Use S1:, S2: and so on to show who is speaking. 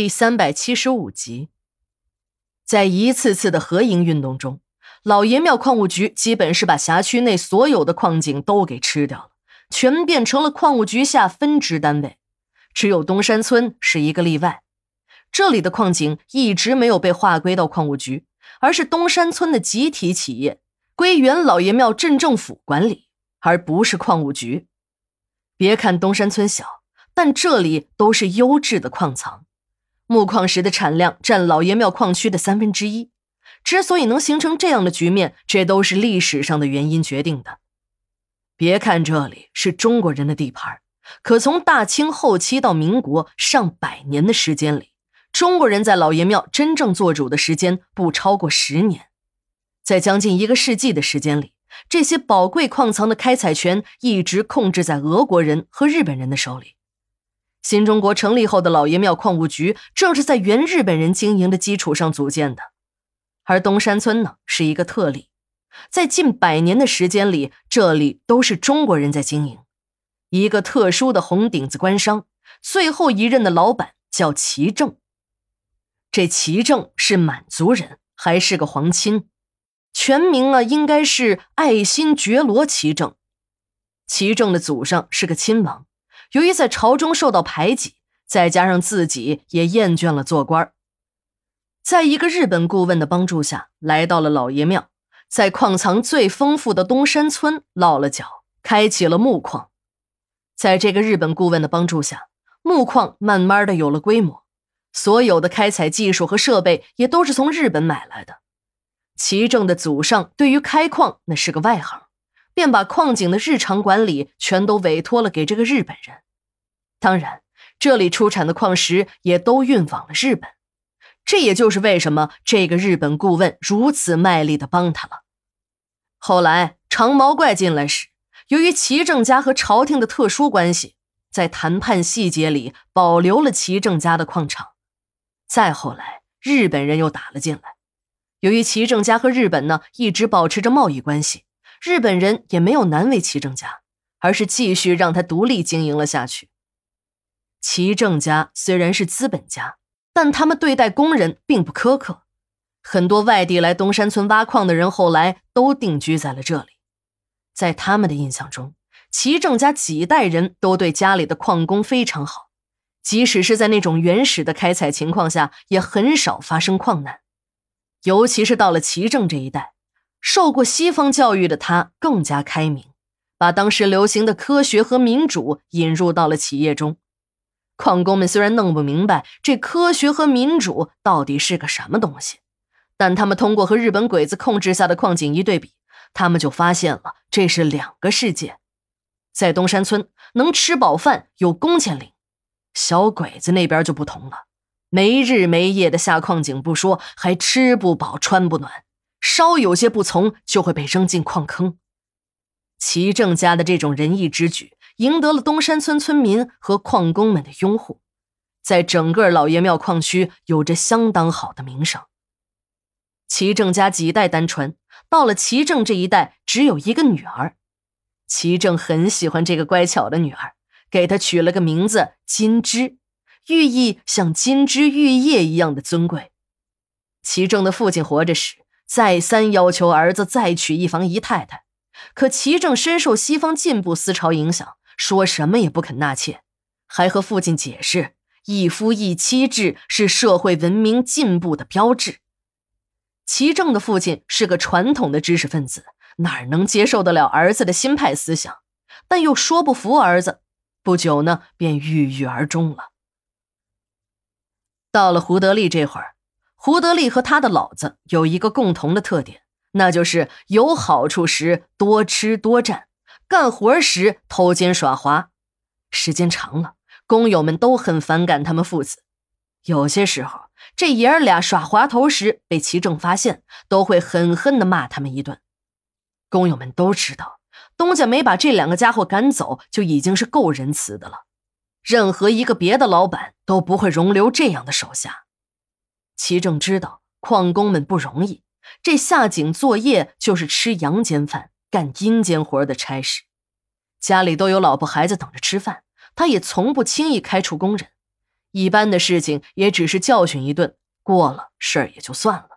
S1: 第三百七十五集，在一次次的合营运动中，老爷庙矿务局基本是把辖区内所有的矿井都给吃掉了，全变成了矿务局下分支单位。只有东山村是一个例外，这里的矿井一直没有被划归到矿务局，而是东山村的集体企业，归原老爷庙镇政府管理，而不是矿务局。别看东山村小，但这里都是优质的矿藏。木矿石的产量占老爷庙矿区的三分之一，之所以能形成这样的局面，这都是历史上的原因决定的。别看这里是中国人的地盘，可从大清后期到民国上百年的时间里，中国人在老爷庙真正做主的时间不超过十年。在将近一个世纪的时间里，这些宝贵矿藏的开采权一直控制在俄国人和日本人的手里。新中国成立后的老爷庙矿务局，正是在原日本人经营的基础上组建的。而东山村呢，是一个特例，在近百年的时间里，这里都是中国人在经营，一个特殊的红顶子官商。最后一任的老板叫齐正，这齐正是满族人，还是个皇亲，全名啊应该是爱新觉罗齐正。齐正的祖上是个亲王。由于在朝中受到排挤，再加上自己也厌倦了做官在一个日本顾问的帮助下，来到了老爷庙，在矿藏最丰富的东山村落了脚，开启了木矿。在这个日本顾问的帮助下，木矿慢慢的有了规模，所有的开采技术和设备也都是从日本买来的。齐正的祖上对于开矿那是个外行。便把矿井的日常管理全都委托了给这个日本人，当然，这里出产的矿石也都运往了日本。这也就是为什么这个日本顾问如此卖力的帮他了。后来长毛怪进来时，由于齐正家和朝廷的特殊关系，在谈判细节里保留了齐正家的矿场。再后来，日本人又打了进来，由于齐正家和日本呢一直保持着贸易关系。日本人也没有难为齐正家，而是继续让他独立经营了下去。齐正家虽然是资本家，但他们对待工人并不苛刻。很多外地来东山村挖矿的人，后来都定居在了这里。在他们的印象中，齐正家几代人都对家里的矿工非常好，即使是在那种原始的开采情况下，也很少发生矿难。尤其是到了齐正这一代。受过西方教育的他更加开明，把当时流行的科学和民主引入到了企业中。矿工们虽然弄不明白这科学和民主到底是个什么东西，但他们通过和日本鬼子控制下的矿井一对比，他们就发现了这是两个世界。在东山村能吃饱饭，有工钱领，小鬼子那边就不同了，没日没夜的下矿井不说，还吃不饱穿不暖。稍有些不从，就会被扔进矿坑。齐正家的这种仁义之举，赢得了东山村村民和矿工们的拥护，在整个老爷庙矿区有着相当好的名声。齐正家几代单传，到了齐正这一代，只有一个女儿。齐正很喜欢这个乖巧的女儿，给她取了个名字金枝，寓意像金枝玉叶一样的尊贵。齐正的父亲活着时。再三要求儿子再娶一房姨太太，可齐正深受西方进步思潮影响，说什么也不肯纳妾，还和父亲解释一夫一妻制是社会文明进步的标志。齐正的父亲是个传统的知识分子，哪能接受得了儿子的新派思想？但又说不服儿子，不久呢，便郁郁而终了。到了胡德利这会儿。胡德利和他的老子有一个共同的特点，那就是有好处时多吃多占，干活时偷奸耍滑。时间长了，工友们都很反感他们父子。有些时候，这爷儿俩耍滑头时被齐正发现，都会狠狠地骂他们一顿。工友们都知道，东家没把这两个家伙赶走，就已经是够仁慈的了。任何一个别的老板都不会容留这样的手下。齐正知道矿工们不容易，这下井作业就是吃阳间饭、干阴间活的差事，家里都有老婆孩子等着吃饭，他也从不轻易开除工人。一般的事情也只是教训一顿，过了事儿也就算了。